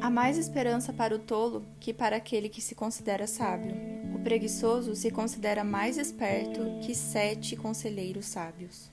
Há mais esperança para o tolo que para aquele que se considera sábio. O preguiçoso se considera mais esperto que sete conselheiros sábios.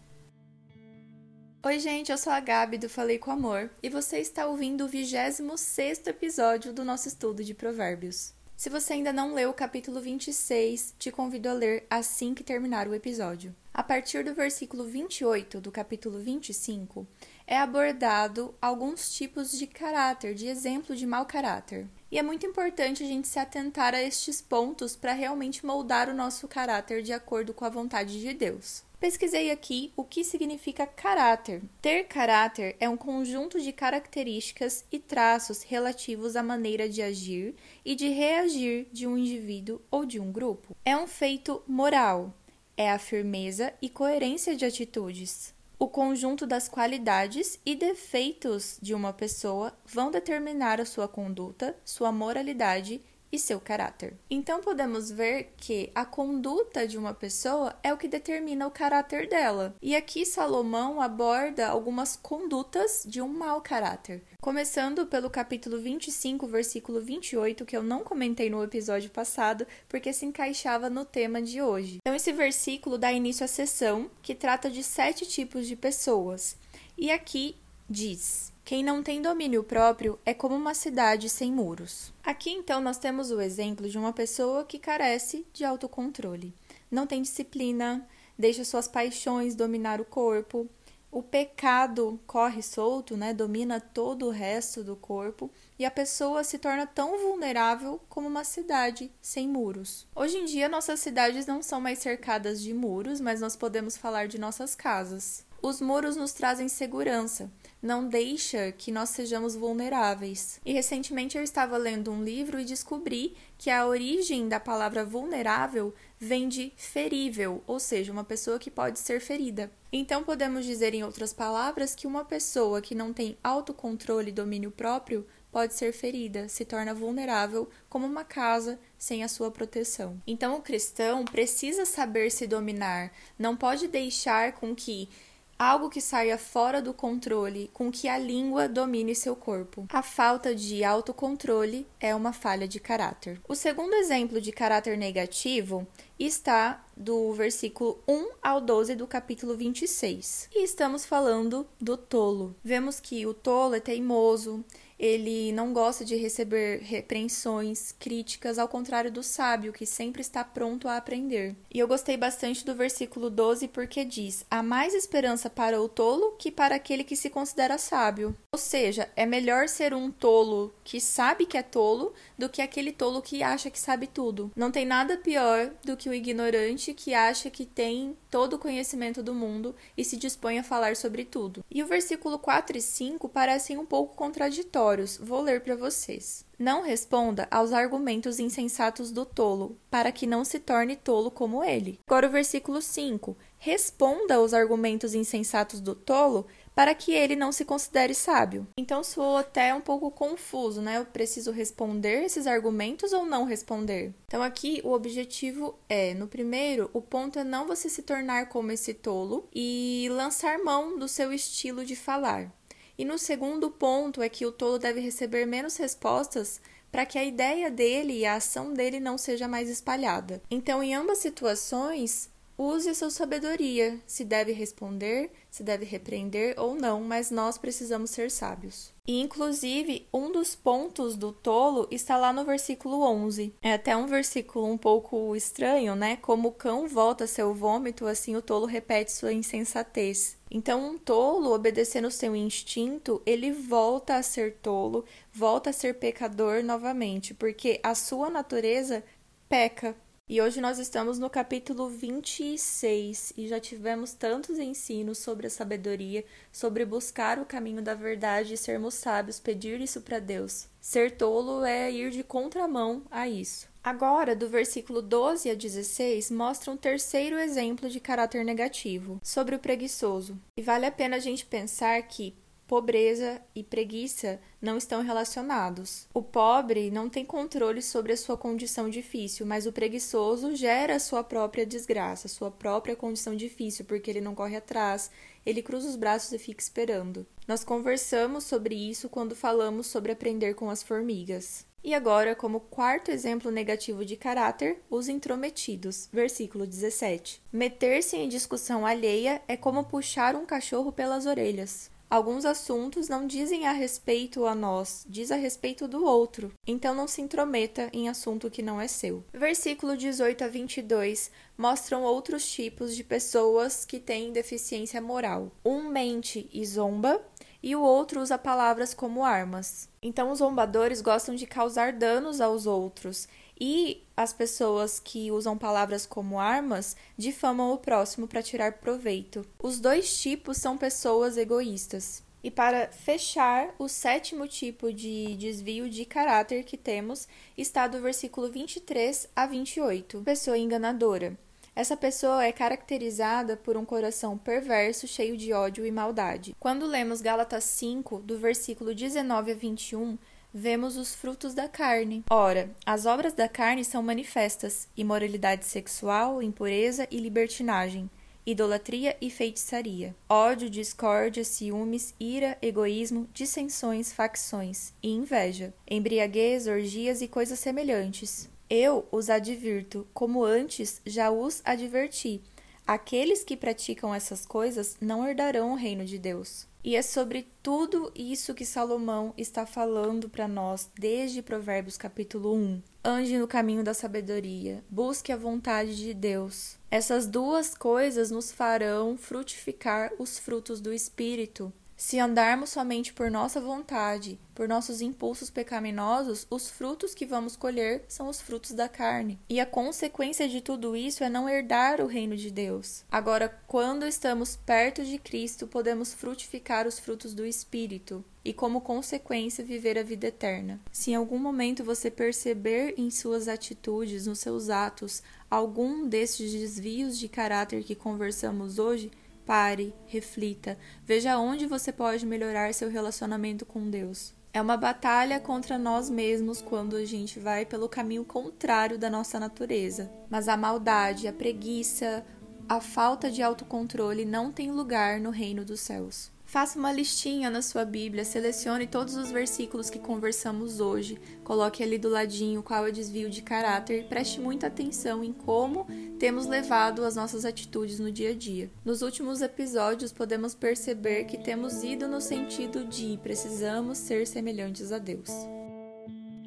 Oi, gente, eu sou a Gabi do Falei com Amor e você está ouvindo o 26 episódio do nosso estudo de Provérbios. Se você ainda não leu o capítulo 26, te convido a ler assim que terminar o episódio. A partir do versículo 28 do capítulo 25, é abordado alguns tipos de caráter, de exemplo de mau caráter. E é muito importante a gente se atentar a estes pontos para realmente moldar o nosso caráter de acordo com a vontade de Deus. Pesquisei aqui o que significa caráter. Ter caráter é um conjunto de características e traços relativos à maneira de agir e de reagir de um indivíduo ou de um grupo. É um feito moral, é a firmeza e coerência de atitudes. O conjunto das qualidades e defeitos de uma pessoa vão determinar a sua conduta, sua moralidade e seu caráter. Então podemos ver que a conduta de uma pessoa é o que determina o caráter dela. E aqui Salomão aborda algumas condutas de um mau caráter. Começando pelo capítulo 25, versículo 28, que eu não comentei no episódio passado, porque se encaixava no tema de hoje. Então, esse versículo dá início à sessão que trata de sete tipos de pessoas. E aqui diz: quem não tem domínio próprio é como uma cidade sem muros. Aqui então nós temos o exemplo de uma pessoa que carece de autocontrole. Não tem disciplina, deixa suas paixões dominar o corpo. O pecado corre solto, né? Domina todo o resto do corpo e a pessoa se torna tão vulnerável como uma cidade sem muros. Hoje em dia nossas cidades não são mais cercadas de muros, mas nós podemos falar de nossas casas. Os muros nos trazem segurança, não deixa que nós sejamos vulneráveis. E recentemente eu estava lendo um livro e descobri que a origem da palavra vulnerável vem de ferível, ou seja, uma pessoa que pode ser ferida. Então podemos dizer em outras palavras que uma pessoa que não tem autocontrole e domínio próprio pode ser ferida, se torna vulnerável como uma casa sem a sua proteção. Então o cristão precisa saber se dominar, não pode deixar com que algo que saia fora do controle com que a língua domine seu corpo. A falta de autocontrole é uma falha de caráter. O segundo exemplo de caráter negativo está do versículo 1 ao 12 do capítulo 26. E estamos falando do tolo. Vemos que o tolo é teimoso, ele não gosta de receber repreensões, críticas, ao contrário do sábio, que sempre está pronto a aprender. E eu gostei bastante do versículo 12 porque diz: há mais esperança para o tolo que para aquele que se considera sábio. Ou seja, é melhor ser um tolo que sabe que é tolo do que aquele tolo que acha que sabe tudo. Não tem nada pior do que o ignorante que acha que tem todo o conhecimento do mundo e se dispõe a falar sobre tudo. E o versículo 4 e 5 parecem um pouco contraditórios Vou ler para vocês. Não responda aos argumentos insensatos do tolo, para que não se torne tolo como ele. Agora o versículo 5. Responda aos argumentos insensatos do tolo, para que ele não se considere sábio. Então soou até um pouco confuso, né? Eu preciso responder esses argumentos ou não responder? Então aqui o objetivo é, no primeiro, o ponto é não você se tornar como esse tolo e lançar mão do seu estilo de falar. E no segundo ponto é que o tolo deve receber menos respostas para que a ideia dele e a ação dele não seja mais espalhada. Então, em ambas situações, use a sua sabedoria, se deve responder, se deve repreender ou não, mas nós precisamos ser sábios. E, inclusive, um dos pontos do tolo está lá no versículo 11. É até um versículo um pouco estranho, né? Como o cão volta seu vômito, assim o tolo repete sua insensatez. Então, um tolo, obedecendo seu instinto, ele volta a ser tolo, volta a ser pecador novamente, porque a sua natureza peca. E hoje nós estamos no capítulo 26 e já tivemos tantos ensinos sobre a sabedoria, sobre buscar o caminho da verdade e sermos sábios, pedir isso para Deus. Ser tolo é ir de contramão a isso. Agora, do versículo 12 a 16, mostra um terceiro exemplo de caráter negativo, sobre o preguiçoso. E vale a pena a gente pensar que pobreza e preguiça não estão relacionados. O pobre não tem controle sobre a sua condição difícil, mas o preguiçoso gera a sua própria desgraça, sua própria condição difícil, porque ele não corre atrás, ele cruza os braços e fica esperando. Nós conversamos sobre isso quando falamos sobre aprender com as formigas. E agora, como quarto exemplo negativo de caráter, os intrometidos. Versículo 17. Meter-se em discussão alheia é como puxar um cachorro pelas orelhas. Alguns assuntos não dizem a respeito a nós, diz a respeito do outro. Então não se intrometa em assunto que não é seu. Versículo 18 a 22 mostram outros tipos de pessoas que têm deficiência moral. Um mente e zomba, e o outro usa palavras como armas. Então os zombadores gostam de causar danos aos outros e as pessoas que usam palavras como armas difamam o próximo para tirar proveito. Os dois tipos são pessoas egoístas. E para fechar, o sétimo tipo de desvio de caráter que temos está do versículo 23 a 28. Pessoa enganadora. Essa pessoa é caracterizada por um coração perverso, cheio de ódio e maldade. Quando lemos Gálatas 5, do versículo 19 a 21, vemos os frutos da carne. Ora, as obras da carne são manifestas: imoralidade sexual, impureza e libertinagem, idolatria e feitiçaria, ódio, discórdia, ciúmes, ira, egoísmo, dissensões, facções e inveja, embriaguez, orgias e coisas semelhantes. Eu os advirto, como antes já os adverti. Aqueles que praticam essas coisas não herdarão o reino de Deus. E é sobre tudo isso que Salomão está falando para nós desde Provérbios capítulo 1. Ande no caminho da sabedoria, busque a vontade de Deus. Essas duas coisas nos farão frutificar os frutos do Espírito. Se andarmos somente por nossa vontade, por nossos impulsos pecaminosos, os frutos que vamos colher são os frutos da carne. E a consequência de tudo isso é não herdar o reino de Deus. Agora, quando estamos perto de Cristo, podemos frutificar os frutos do Espírito e, como consequência, viver a vida eterna. Se em algum momento você perceber em suas atitudes, nos seus atos, algum desses desvios de caráter que conversamos hoje, Pare, reflita, veja onde você pode melhorar seu relacionamento com Deus. É uma batalha contra nós mesmos quando a gente vai pelo caminho contrário da nossa natureza. Mas a maldade, a preguiça, a falta de autocontrole não tem lugar no reino dos céus. Faça uma listinha na sua Bíblia, selecione todos os versículos que conversamos hoje, coloque ali do ladinho qual é o desvio de caráter e preste muita atenção em como temos levado as nossas atitudes no dia a dia. Nos últimos episódios, podemos perceber que temos ido no sentido de precisamos ser semelhantes a Deus.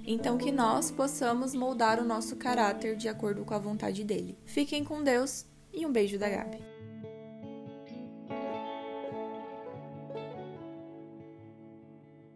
Então, que nós possamos moldar o nosso caráter de acordo com a vontade dele. Fiquem com Deus e um beijo da Gabi.